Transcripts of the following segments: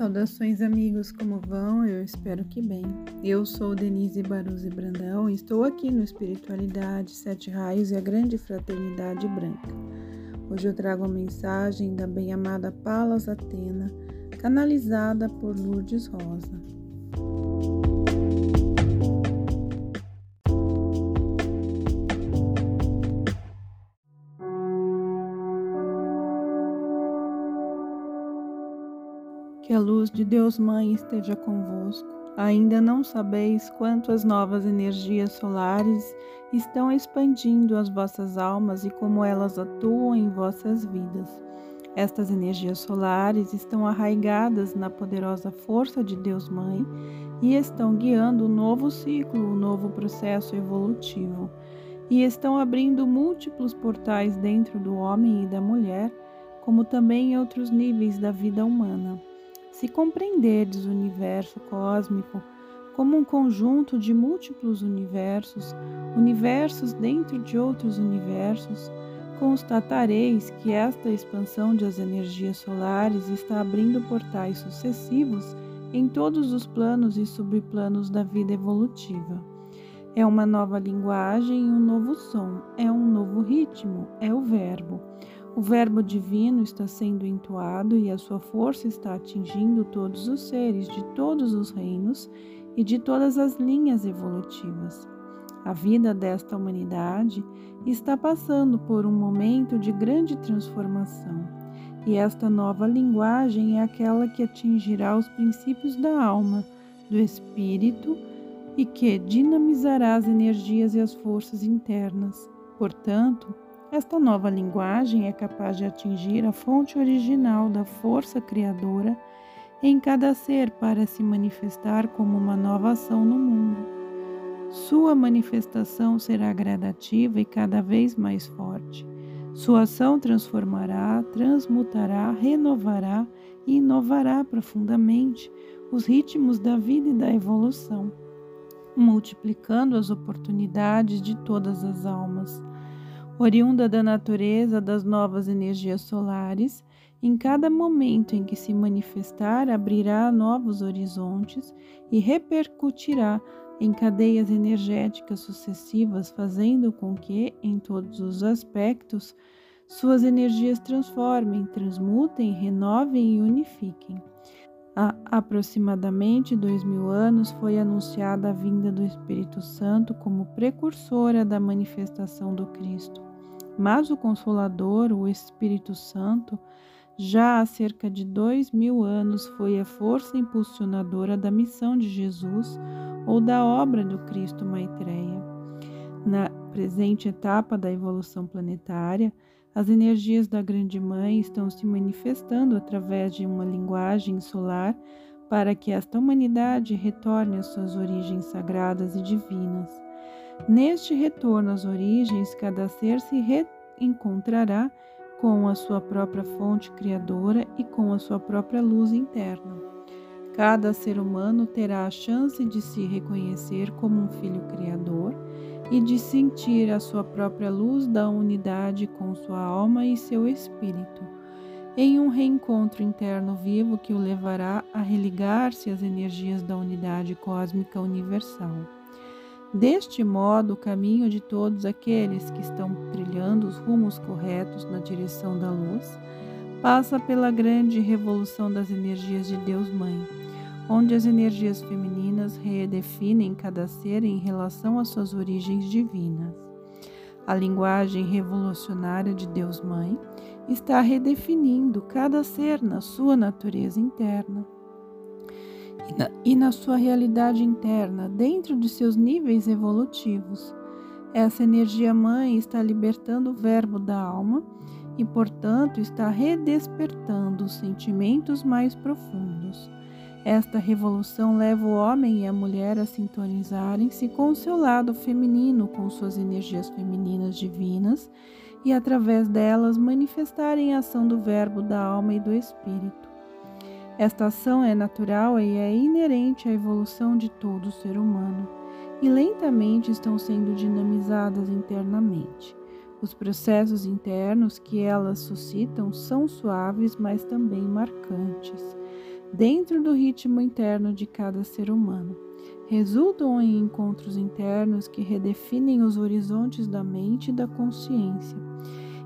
Saudações amigos, como vão? Eu espero que bem. Eu sou Denise Baruzzi Brandão e estou aqui no Espiritualidade, Sete Raios e a Grande Fraternidade Branca. Hoje eu trago a mensagem da bem-amada Palas Atena, canalizada por Lourdes Rosa. Que a luz de Deus Mãe esteja convosco. Ainda não sabeis quanto as novas energias solares estão expandindo as vossas almas e como elas atuam em vossas vidas. Estas energias solares estão arraigadas na poderosa força de Deus Mãe e estão guiando um novo ciclo, um novo processo evolutivo, e estão abrindo múltiplos portais dentro do homem e da mulher, como também em outros níveis da vida humana. Se compreenderdes o universo cósmico como um conjunto de múltiplos universos, universos dentro de outros universos, constatareis que esta expansão das energias solares está abrindo portais sucessivos em todos os planos e subplanos da vida evolutiva. É uma nova linguagem um novo som, é um novo ritmo, é o Verbo. O Verbo divino está sendo entoado e a sua força está atingindo todos os seres de todos os reinos e de todas as linhas evolutivas. A vida desta humanidade está passando por um momento de grande transformação, e esta nova linguagem é aquela que atingirá os princípios da alma, do espírito e que dinamizará as energias e as forças internas. Portanto, esta nova linguagem é capaz de atingir a fonte original da força criadora em cada ser para se manifestar como uma nova ação no mundo. Sua manifestação será gradativa e cada vez mais forte. Sua ação transformará, transmutará, renovará e inovará profundamente os ritmos da vida e da evolução, multiplicando as oportunidades de todas as almas oriunda da natureza das novas energias solares, em cada momento em que se manifestar, abrirá novos horizontes e repercutirá em cadeias energéticas sucessivas, fazendo com que, em todos os aspectos, suas energias transformem, transmutem, renovem e unifiquem. Há aproximadamente dois mil anos foi anunciada a vinda do Espírito Santo como precursora da manifestação do Cristo. Mas o Consolador, o Espírito Santo, já há cerca de dois mil anos foi a força impulsionadora da missão de Jesus ou da obra do Cristo Maitreya. Na presente etapa da evolução planetária, as energias da Grande Mãe estão se manifestando através de uma linguagem solar para que esta humanidade retorne às suas origens sagradas e divinas. Neste retorno às origens, cada ser se reencontrará com a sua própria fonte criadora e com a sua própria luz interna. Cada ser humano terá a chance de se reconhecer como um filho criador e de sentir a sua própria luz da unidade com sua alma e seu espírito, em um reencontro interno vivo que o levará a religar-se às energias da unidade cósmica universal. Deste modo, o caminho de todos aqueles que estão trilhando os rumos corretos na direção da luz passa pela grande revolução das energias de Deus Mãe, onde as energias femininas redefinem cada ser em relação às suas origens divinas. A linguagem revolucionária de Deus Mãe está redefinindo cada ser na sua natureza interna e na, sua realidade interna, dentro de seus níveis evolutivos. Essa energia mãe está libertando o verbo da alma e, portanto, está redespertando os sentimentos mais profundos. Esta revolução leva o homem e a mulher a sintonizarem-se com o seu lado feminino, com suas energias femininas divinas, e através delas manifestarem a ação do Verbo da alma e do Espírito. Esta ação é natural e é inerente à evolução de todo ser humano, e lentamente estão sendo dinamizadas internamente. Os processos internos que elas suscitam são suaves, mas também marcantes. dentro do ritmo interno de cada ser humano. Resultam em encontros internos que redefinem os horizontes da mente e da consciência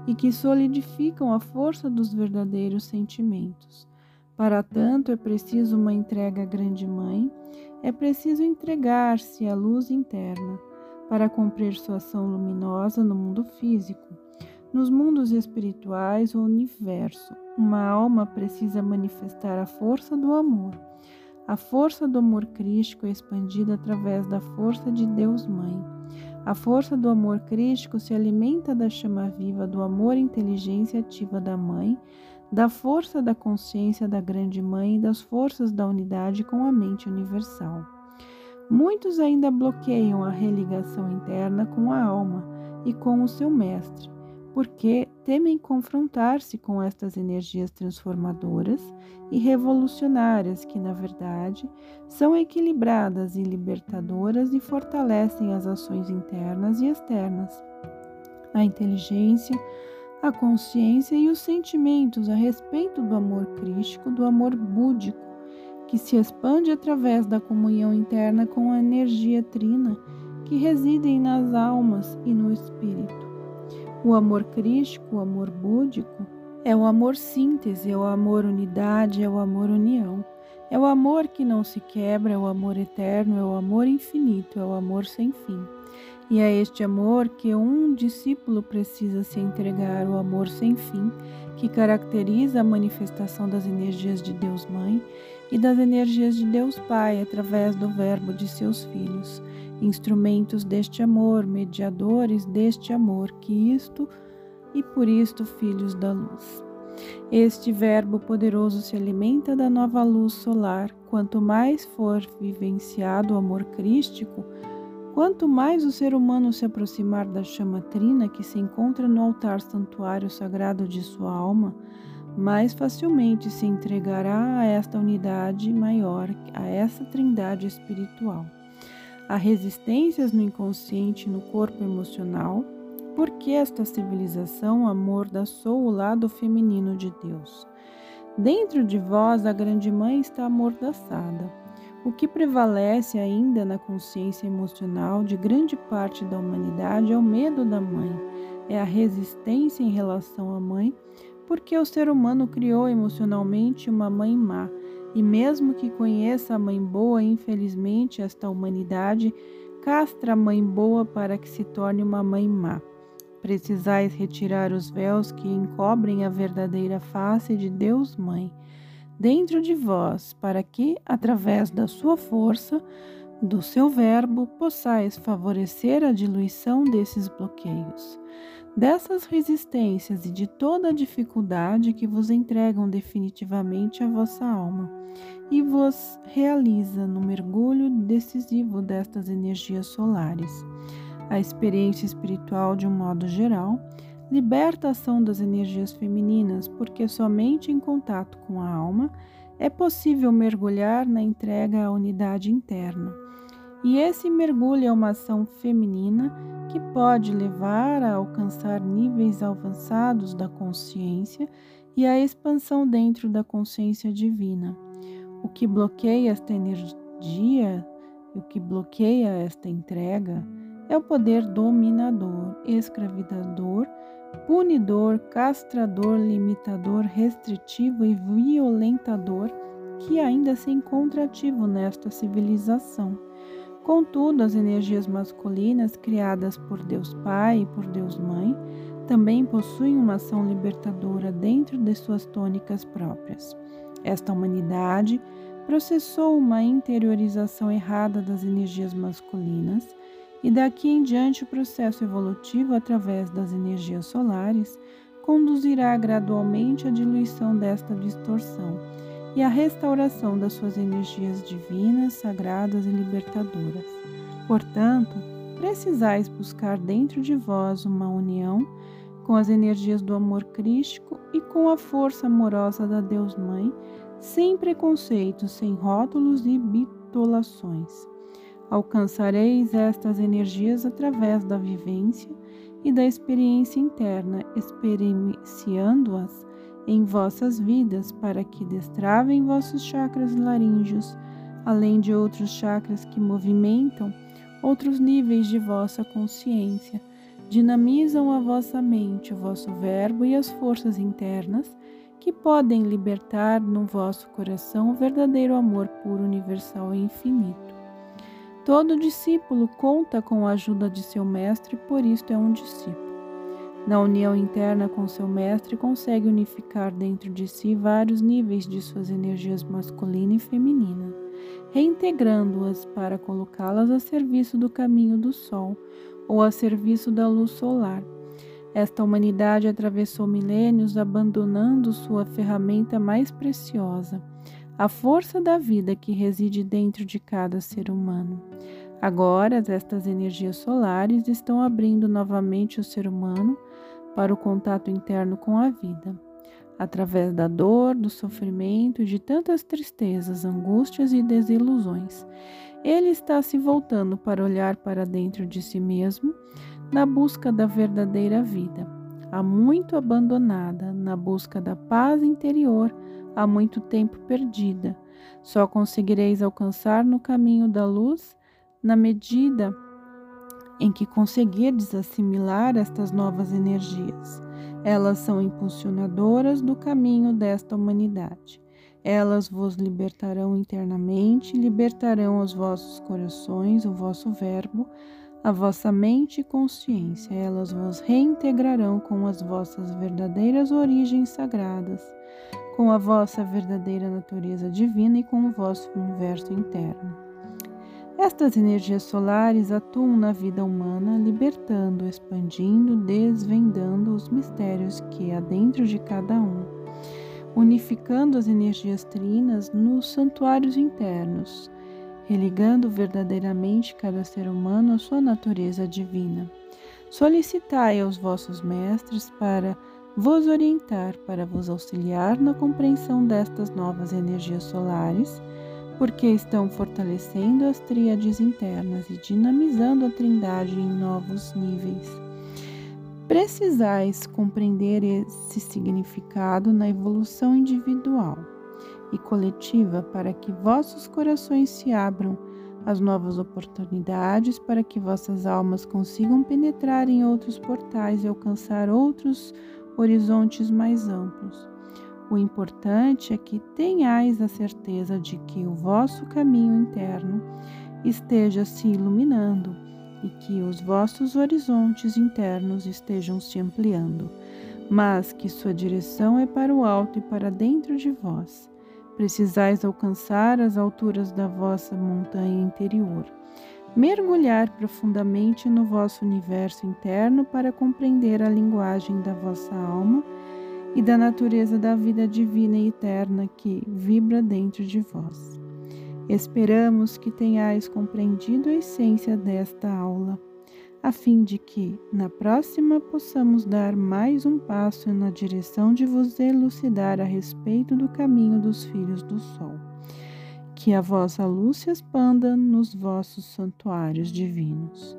e que solidificam a força dos verdadeiros sentimentos. Para tanto, é preciso uma entrega à Grande Mãe, é preciso entregar-se à luz interna para cumprir sua ação luminosa no mundo físico. Nos mundos espirituais, o universo, uma alma precisa manifestar a força do amor. A força do amor crístico é expandida através da força de Deus Mãe. A força do amor crístico se alimenta da chama viva do amor inteligência ativa da Mãe, da força da consciência da Grande Mãe e das forças da unidade com a mente universal. Muitos ainda bloqueiam a religação interna com a alma e com o seu mestre, porque temem confrontar-se com estas energias transformadoras e revolucionárias que, na verdade, são equilibradas e libertadoras e fortalecem as ações internas e externas. A inteligência, a consciência e os sentimentos a respeito do amor crístico, do amor búdico, que se expande através da comunhão interna com a energia trina que residem nas almas e no espírito. O amor crístico, o amor búdico, é o amor síntese, é o amor unidade, é o amor união. É o amor que não se quebra, é o amor eterno, é o amor infinito, é o amor sem fim. E é este amor que um discípulo precisa se entregar, o amor sem fim, que caracteriza a manifestação das energias de Deus Mãe e das energias de Deus Pai através do Verbo de seus filhos instrumentos deste amor, mediadores deste amor, que isto e por isto filhos da luz. Este Verbo poderoso se alimenta da nova luz solar. Quanto mais for vivenciado o amor crístico, quanto mais o ser humano se aproximar da chama trina que se encontra no altar santuário sagrado de sua alma, mais facilmente se entregará a esta unidade maior, a essa trindade espiritual. Há resistências no inconsciente no corpo emocional, porque esta civilização amordaçou o lado feminino de Deus. Dentro de vós, a Grande Mãe está amordaçada. O que prevalece ainda na consciência emocional de grande parte da humanidade é o medo da mãe, é a resistência em relação à mãe, porque o ser humano criou emocionalmente uma mãe má e mesmo que conheça a mãe boa, infelizmente esta humanidade castra a mãe boa para que se torne uma mãe má. Precisais retirar os véus que encobrem a verdadeira face de Deus Mãe dentro de vós, para que, através da sua força, do seu verbo, possais favorecer a diluição desses bloqueios dessas resistências e de toda a dificuldade que vos entregam definitivamente a vossa alma e vos realiza no mergulho decisivo destas energias solares. A experiência espiritual, de um modo geral, liberta a ação das energias femininas, porque somente em contato com a alma é possível mergulhar na entrega à unidade interna. E esse mergulho é uma ação feminina que pode levar a alcançar níveis avançados da consciência e a expansão dentro da consciência divina. O que bloqueia esta energia, o que bloqueia esta entrega, é o poder dominador, escravizador, punidor, castrador, limitador, restritivo e violentador que ainda se encontra ativo nesta civilização. Contudo, as energias masculinas criadas por Deus Pai e por Deus Mãe também possuem uma ação libertadora dentro de suas tônicas próprias. Esta humanidade processou uma interiorização errada das energias masculinas e daqui em diante o processo evolutivo através das energias solares conduzirá gradualmente à diluição desta distorção e a restauração das suas energias divinas, sagradas e libertadoras. Portanto, precisais buscar dentro de vós uma união com as energias do amor crístico e com a força amorosa da Deus Mãe, sem preconceitos, sem rótulos e bitolações. Alcançareis estas energias através da vivência e da experiência interna, experienciando-as em vossas vidas para que destravem vossos chakras laríngeos, além de outros chakras que movimentam outros níveis de vossa consciência, dinamizam a vossa mente, o vosso verbo e as forças internas que podem libertar no vosso coração o verdadeiro amor puro, universal e infinito. Todo discípulo conta com a ajuda de seu mestre, por isto é um discípulo. Na união interna com seu mestre, consegue unificar dentro de si vários níveis de suas energias masculina e feminina, reintegrando-as para colocá-las a serviço do caminho do sol ou a serviço da luz solar. Esta humanidade atravessou milênios abandonando sua ferramenta mais preciosa, a força da vida que reside dentro de cada ser humano. Agora, estas energias solares estão abrindo novamente o ser humano para o contato interno com a vida, através da dor, do sofrimento e de tantas tristezas, angústias e desilusões. Ele está se voltando para olhar para dentro de si mesmo na busca da verdadeira vida, há muito abandonada, na busca da paz interior, há muito tempo perdida. Só conseguireis alcançar no caminho da luz na medida em que conseguirdes assimilar estas novas energias. Elas são impulsionadoras do caminho desta humanidade. Elas vos libertarão internamente, libertarão os vossos corações, o vosso verbo, a vossa mente e consciência. Elas vos reintegrarão com as vossas verdadeiras origens sagradas, com a vossa verdadeira natureza divina e com o vosso universo interno. Estas energias solares atuam na vida humana, libertando, expandindo, desvendando os mistérios que há dentro de cada um, unificando as energias trinas nos santuários internos, religando verdadeiramente cada ser humano à sua natureza divina. Solicitai aos vossos mestres para vos orientar, para vos auxiliar na compreensão destas novas energias solares porque estão fortalecendo as tríades internas e dinamizando a trindade em novos níveis. Precisais compreender esse significado na evolução individual e coletiva para que vossos corações se abram às novas oportunidades, para que vossas almas consigam penetrar em outros portais e alcançar outros horizontes mais amplos. O importante é que tenhais a certeza de que o vosso caminho interno esteja se iluminando e que os vossos horizontes internos estejam se ampliando, mas que sua direção é para o alto e para dentro de vós. Precisais alcançar as alturas da vossa montanha interior, mergulhar profundamente no vosso universo interno para compreender a linguagem da vossa alma e da natureza da vida divina e eterna que vibra dentro de vós. Esperamos que tenhais compreendido a essência desta aula, a fim de que, na próxima, possamos dar mais um passo na direção de vos elucidar a respeito do caminho dos filhos do Sol. Que a vossa luz se expanda nos vossos santuários divinos.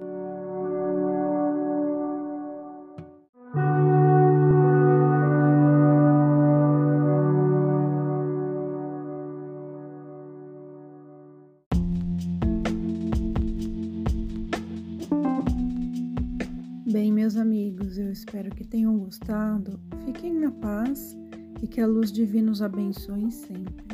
Bem, meus amigos, eu espero que tenham gostado. Fiquem na paz e que a luz divina os abençoe sempre.